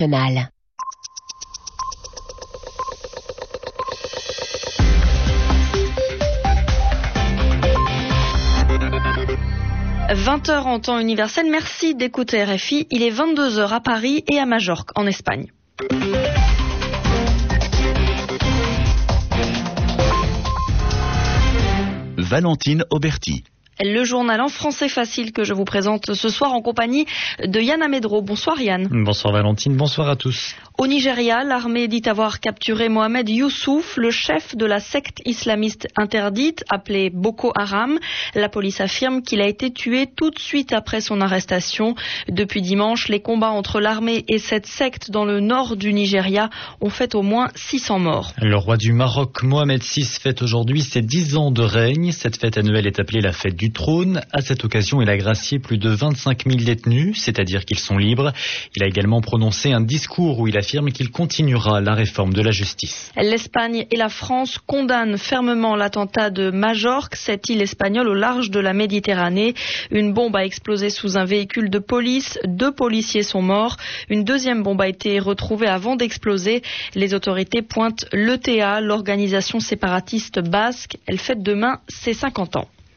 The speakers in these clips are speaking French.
nationale. « 20h en temps universel. Merci d'écouter RFI. Il est 22h à Paris et à Majorque, en Espagne. Valentine Auberti le journal en français facile que je vous présente ce soir en compagnie de Yann Amedro. Bonsoir Yann. Bonsoir Valentine, bonsoir à tous. Au Nigeria, l'armée dit avoir capturé Mohamed Youssouf, le chef de la secte islamiste interdite appelée Boko Haram. La police affirme qu'il a été tué tout de suite après son arrestation. Depuis dimanche, les combats entre l'armée et cette secte dans le nord du Nigeria ont fait au moins 600 morts. Le roi du Maroc, Mohamed VI, fête aujourd'hui ses 10 ans de règne. Cette fête annuelle est appelée la fête du trône. À cette occasion, il a gracié plus de 25 000 détenus, c'est-à-dire qu'ils sont libres. Il a également prononcé un discours où il affirme qu'il continuera la réforme de la justice. L'Espagne et la France condamnent fermement l'attentat de Majorque, cette île espagnole au large de la Méditerranée. Une bombe a explosé sous un véhicule de police. Deux policiers sont morts. Une deuxième bombe a été retrouvée avant d'exploser. Les autorités pointent l'ETA, l'organisation séparatiste basque. Elle fête demain ses 50 ans.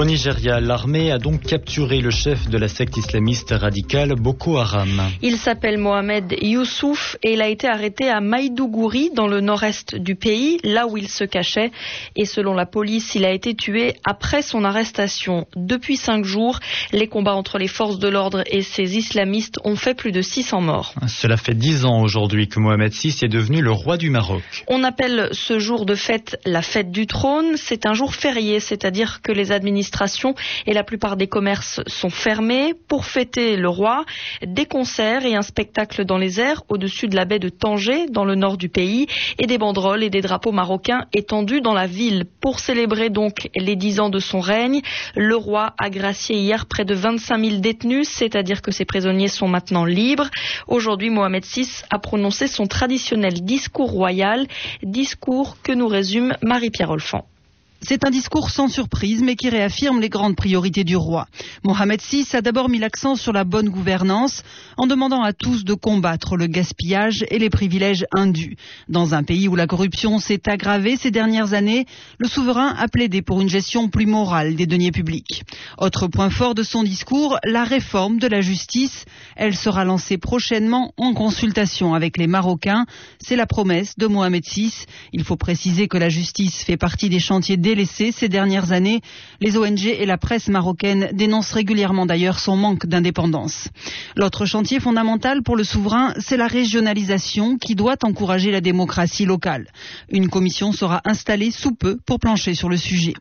Au Nigeria, l'armée a donc capturé le chef de la secte islamiste radicale Boko Haram. Il s'appelle Mohamed Youssouf et il a été arrêté à Maïdougouri, dans le nord-est du pays, là où il se cachait. Et selon la police, il a été tué après son arrestation. Depuis cinq jours, les combats entre les forces de l'ordre et ces islamistes ont fait plus de 600 morts. Cela fait dix ans aujourd'hui que Mohamed VI est devenu le roi du Maroc. On appelle ce jour de fête la fête du trône. C'est un jour férié, c'est-à-dire que les et la plupart des commerces sont fermés pour fêter le roi. Des concerts et un spectacle dans les airs au-dessus de la baie de Tanger, dans le nord du pays, et des banderoles et des drapeaux marocains étendus dans la ville. Pour célébrer donc les dix ans de son règne, le roi a gracié hier près de 25 000 détenus, c'est-à-dire que ces prisonniers sont maintenant libres. Aujourd'hui, Mohamed VI a prononcé son traditionnel discours royal, discours que nous résume Marie-Pierre Olfan. C'est un discours sans surprise, mais qui réaffirme les grandes priorités du roi. Mohamed VI a d'abord mis l'accent sur la bonne gouvernance, en demandant à tous de combattre le gaspillage et les privilèges indus. Dans un pays où la corruption s'est aggravée ces dernières années, le souverain a plaidé pour une gestion plus morale des deniers publics. Autre point fort de son discours, la réforme de la justice. Elle sera lancée prochainement en consultation avec les Marocains. C'est la promesse de Mohamed VI. Il faut préciser que la justice fait partie des chantiers délaissé ces dernières années. Les ONG et la presse marocaine dénoncent régulièrement d'ailleurs son manque d'indépendance. L'autre chantier fondamental pour le souverain, c'est la régionalisation qui doit encourager la démocratie locale. Une commission sera installée sous peu pour plancher sur le sujet.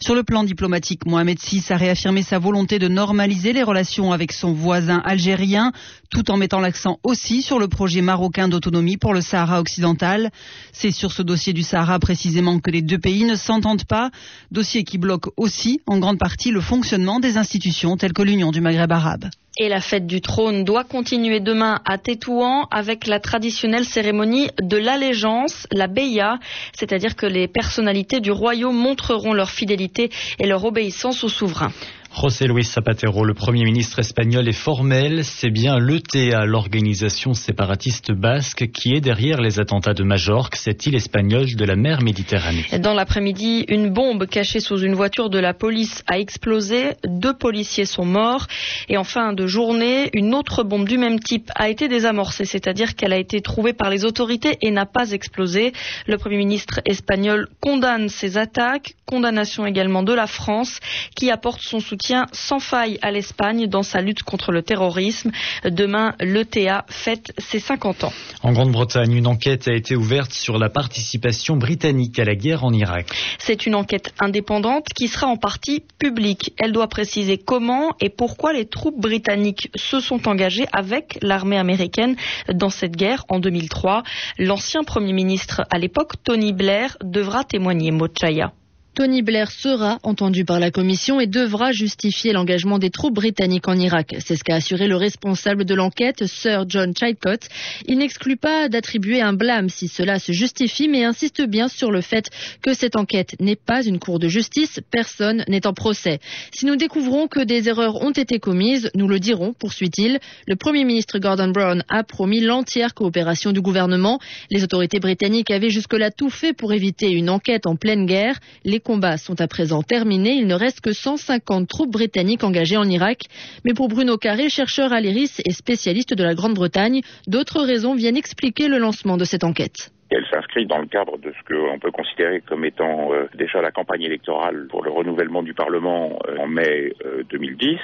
Sur le plan diplomatique, Mohamed VI a réaffirmé sa volonté de normaliser les relations avec son voisin algérien, tout en mettant l'accent aussi sur le projet marocain d'autonomie pour le Sahara occidental. C'est sur ce dossier du Sahara précisément que les deux pays ne s'entendent pas dossier qui bloque aussi en grande partie le fonctionnement des institutions telles que l'Union du Maghreb arabe. Et la fête du trône doit continuer demain à Tétouan avec la traditionnelle cérémonie de l'allégeance, la Beya, c'est-à-dire que les personnalités du royaume montreront leur fidélité et leur obéissance au souverain. José Luis Zapatero, le Premier ministre espagnol, est formel. C'est bien l'ETA, l'organisation séparatiste basque, qui est derrière les attentats de Majorque, cette île espagnole de la mer Méditerranée. Dans l'après-midi, une bombe cachée sous une voiture de la police a explosé. Deux policiers sont morts. Et en fin de journée, une autre bombe du même type a été désamorcée, c'est-à-dire qu'elle a été trouvée par les autorités et n'a pas explosé. Le Premier ministre espagnol condamne ces attaques, condamnation également de la France, qui apporte son soutien sans faille à l'Espagne dans sa lutte contre le terrorisme. Demain, l'ETA fête ses 50 ans. En Grande-Bretagne, une enquête a été ouverte sur la participation britannique à la guerre en Irak. C'est une enquête indépendante qui sera en partie publique. Elle doit préciser comment et pourquoi les troupes britanniques se sont engagées avec l'armée américaine dans cette guerre en 2003. L'ancien Premier ministre à l'époque, Tony Blair, devra témoigner Mochaya. Tony Blair sera entendu par la commission et devra justifier l'engagement des troupes britanniques en Irak. C'est ce qu'a assuré le responsable de l'enquête, Sir John Chilcott. Il n'exclut pas d'attribuer un blâme si cela se justifie, mais insiste bien sur le fait que cette enquête n'est pas une cour de justice. Personne n'est en procès. Si nous découvrons que des erreurs ont été commises, nous le dirons, poursuit-il. Le Premier ministre Gordon Brown a promis l'entière coopération du gouvernement. Les autorités britanniques avaient jusque-là tout fait pour éviter une enquête en pleine guerre. Combats sont à présent terminés. Il ne reste que 150 troupes britanniques engagées en Irak. Mais pour Bruno Carré, chercheur à l'IRIS et spécialiste de la Grande-Bretagne, d'autres raisons viennent expliquer le lancement de cette enquête. Elle s'inscrit dans le cadre de ce qu'on peut considérer comme étant euh, déjà la campagne électorale pour le renouvellement du Parlement euh, en mai 2010. Euh,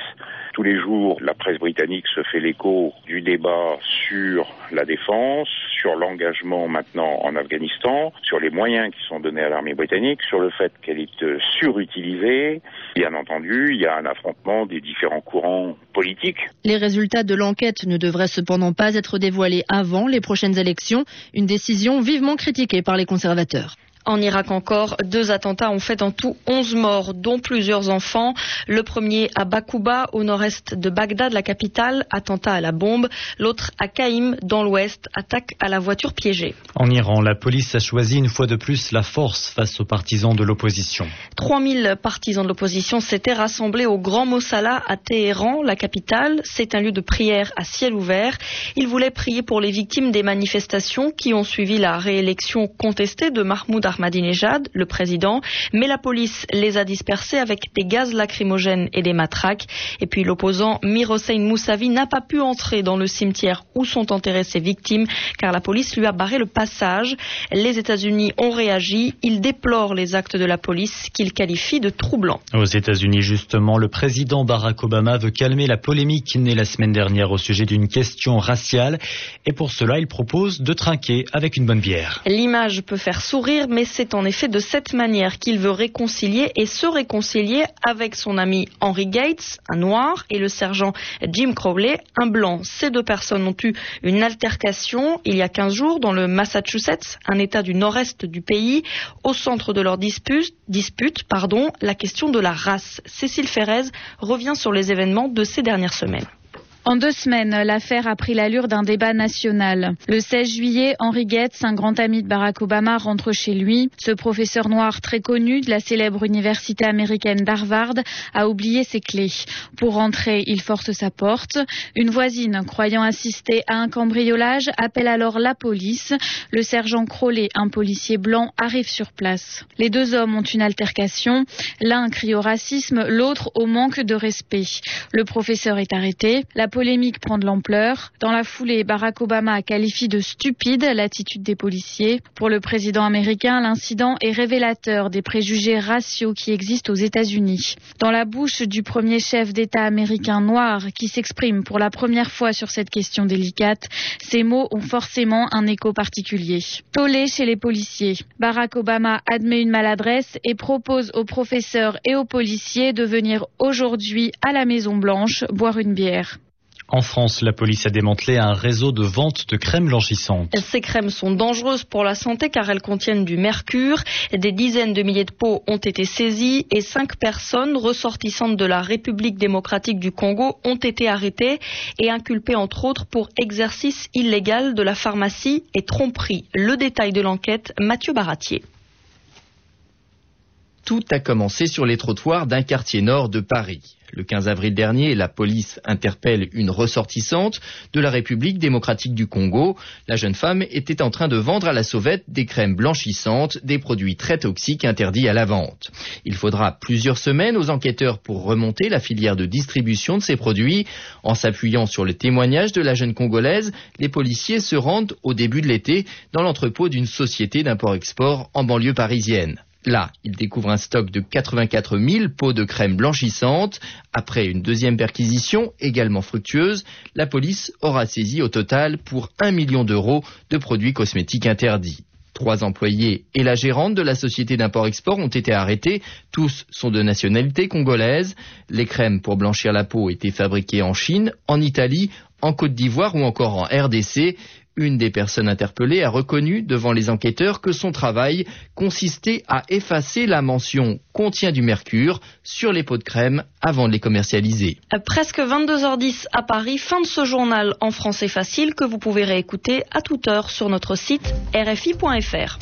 Tous les jours, la presse britannique se fait l'écho du débat sur la défense, sur l'engagement maintenant en Afghanistan, sur les moyens qui sont donnés à l'armée britannique, sur le fait qu'elle est surutilisée. Bien entendu, il y a un affrontement des différents courants politiques. Les résultats de l'enquête ne devraient cependant pas être dévoilés avant les prochaines élections. Une décision vivement critiquée par les conservateurs. En Irak encore, deux attentats ont fait en tout 11 morts, dont plusieurs enfants. Le premier à Bakouba, au nord-est de Bagdad, la capitale, attentat à la bombe. L'autre à Kaïm, dans l'ouest, attaque à la voiture piégée. En Iran, la police a choisi une fois de plus la force face aux partisans de l'opposition. 3000 partisans de l'opposition s'étaient rassemblés au Grand Mossala à Téhéran, la capitale. C'est un lieu de prière à ciel ouvert. Ils voulaient prier pour les victimes des manifestations qui ont suivi la réélection contestée de Mahmoud Ahmadinejad, le président, mais la police les a dispersés avec des gaz lacrymogènes et des matraques. Et puis l'opposant Mir Hossein Moussavi n'a pas pu entrer dans le cimetière où sont enterrées ses victimes car la police lui a barré le passage. Les États-Unis ont réagi. Ils déplorent les actes de la police qu'ils qualifient de troublants. Aux États-Unis, justement, le président Barack Obama veut calmer la polémique née la semaine dernière au sujet d'une question raciale. Et pour cela, il propose de trinquer avec une bonne bière. L'image peut faire sourire, mais c'est en effet de cette manière qu'il veut réconcilier et se réconcilier avec son ami Henry Gates, un noir, et le sergent Jim Crowley, un blanc. Ces deux personnes ont eu une altercation il y a 15 jours dans le Massachusetts, un état du nord-est du pays. Au centre de leur dispute, la question de la race. Cécile Ferrez revient sur les événements de ces dernières semaines. En deux semaines, l'affaire a pris l'allure d'un débat national. Le 16 juillet, Henry Gates, un grand ami de Barack Obama, rentre chez lui. Ce professeur noir très connu de la célèbre université américaine d'Harvard a oublié ses clés. Pour rentrer, il force sa porte. Une voisine, croyant assister à un cambriolage, appelle alors la police. Le sergent Crowley, un policier blanc, arrive sur place. Les deux hommes ont une altercation. L'un crie au racisme, l'autre au manque de respect. Le professeur est arrêté. Polémique prend de l'ampleur. Dans la foulée, Barack Obama a qualifié de stupide l'attitude des policiers. Pour le président américain, l'incident est révélateur des préjugés raciaux qui existent aux États-Unis. Dans la bouche du premier chef d'État américain noir qui s'exprime pour la première fois sur cette question délicate, ces mots ont forcément un écho particulier. Tollé chez les policiers. Barack Obama admet une maladresse et propose aux professeurs et aux policiers de venir aujourd'hui à la Maison Blanche boire une bière. En France, la police a démantelé un réseau de vente de crèmes blanchissantes. Ces crèmes sont dangereuses pour la santé car elles contiennent du mercure. Des dizaines de milliers de pots ont été saisis et cinq personnes ressortissantes de la République démocratique du Congo ont été arrêtées et inculpées entre autres pour exercice illégal de la pharmacie et tromperie. Le détail de l'enquête, Mathieu Baratier. Tout a commencé sur les trottoirs d'un quartier nord de Paris. Le 15 avril dernier, la police interpelle une ressortissante de la République démocratique du Congo. La jeune femme était en train de vendre à la sauvette des crèmes blanchissantes, des produits très toxiques interdits à la vente. Il faudra plusieurs semaines aux enquêteurs pour remonter la filière de distribution de ces produits. En s'appuyant sur le témoignage de la jeune Congolaise, les policiers se rendent au début de l'été dans l'entrepôt d'une société d'import-export en banlieue parisienne. Là, il découvre un stock de 84 000 pots de crème blanchissante. Après une deuxième perquisition, également fructueuse, la police aura saisi au total pour 1 million d'euros de produits cosmétiques interdits. Trois employés et la gérante de la société d'import-export ont été arrêtés. Tous sont de nationalité congolaise. Les crèmes pour blanchir la peau étaient fabriquées en Chine, en Italie, en Côte d'Ivoire ou encore en RDC. Une des personnes interpellées a reconnu devant les enquêteurs que son travail consistait à effacer la mention contient du mercure sur les pots de crème avant de les commercialiser. Presque 22h10 à Paris, fin de ce journal en français facile que vous pouvez réécouter à toute heure sur notre site rfi.fr.